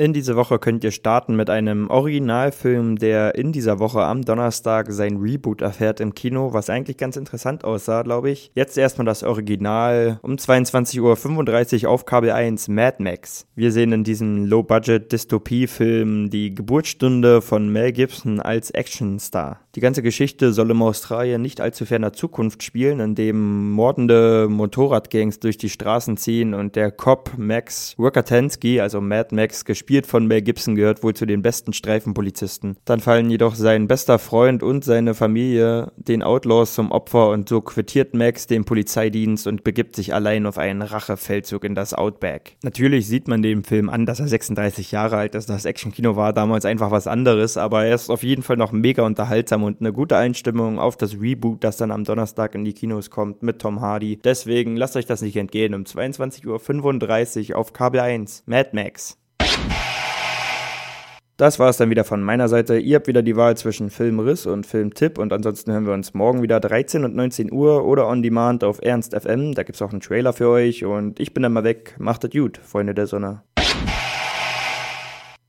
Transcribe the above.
In diese Woche könnt ihr starten mit einem Originalfilm, der in dieser Woche am Donnerstag sein Reboot erfährt im Kino, was eigentlich ganz interessant aussah, glaube ich. Jetzt erstmal das Original um 22.35 Uhr auf Kabel 1 Mad Max. Wir sehen in diesem Low-Budget-Dystopie-Film die Geburtsstunde von Mel Gibson als Actionstar. Die ganze Geschichte soll im Australien nicht allzu ferner Zukunft spielen, in dem mordende Motorradgangs durch die Straßen ziehen und der Cop Max Workatansky, also Mad Max, gespielt gespielt von Mel Gibson, gehört wohl zu den besten Streifenpolizisten. Dann fallen jedoch sein bester Freund und seine Familie den Outlaws zum Opfer und so quittiert Max den Polizeidienst und begibt sich allein auf einen Rachefeldzug in das Outback. Natürlich sieht man dem Film an, dass er 36 Jahre alt ist. Das Actionkino war damals einfach was anderes, aber er ist auf jeden Fall noch mega unterhaltsam und eine gute Einstimmung auf das Reboot, das dann am Donnerstag in die Kinos kommt mit Tom Hardy. Deswegen lasst euch das nicht entgehen. Um 22.35 Uhr auf Kabel 1. Mad Max. Das war es dann wieder von meiner Seite. Ihr habt wieder die Wahl zwischen Filmriss und Filmtipp und ansonsten hören wir uns morgen wieder 13 und 19 Uhr oder on demand auf Ernst FM. Da gibt es auch einen Trailer für euch und ich bin dann mal weg. Macht es gut, Freunde der Sonne.